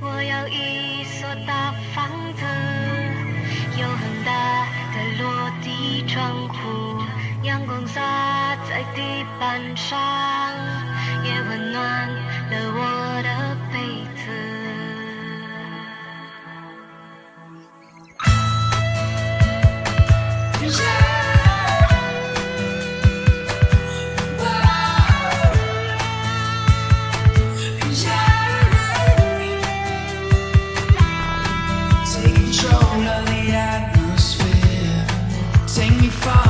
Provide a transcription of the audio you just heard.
我要一所大房子，有很大的落地窗户，阳光洒在地板上，也温暖了我的。atmosphere. Take me far.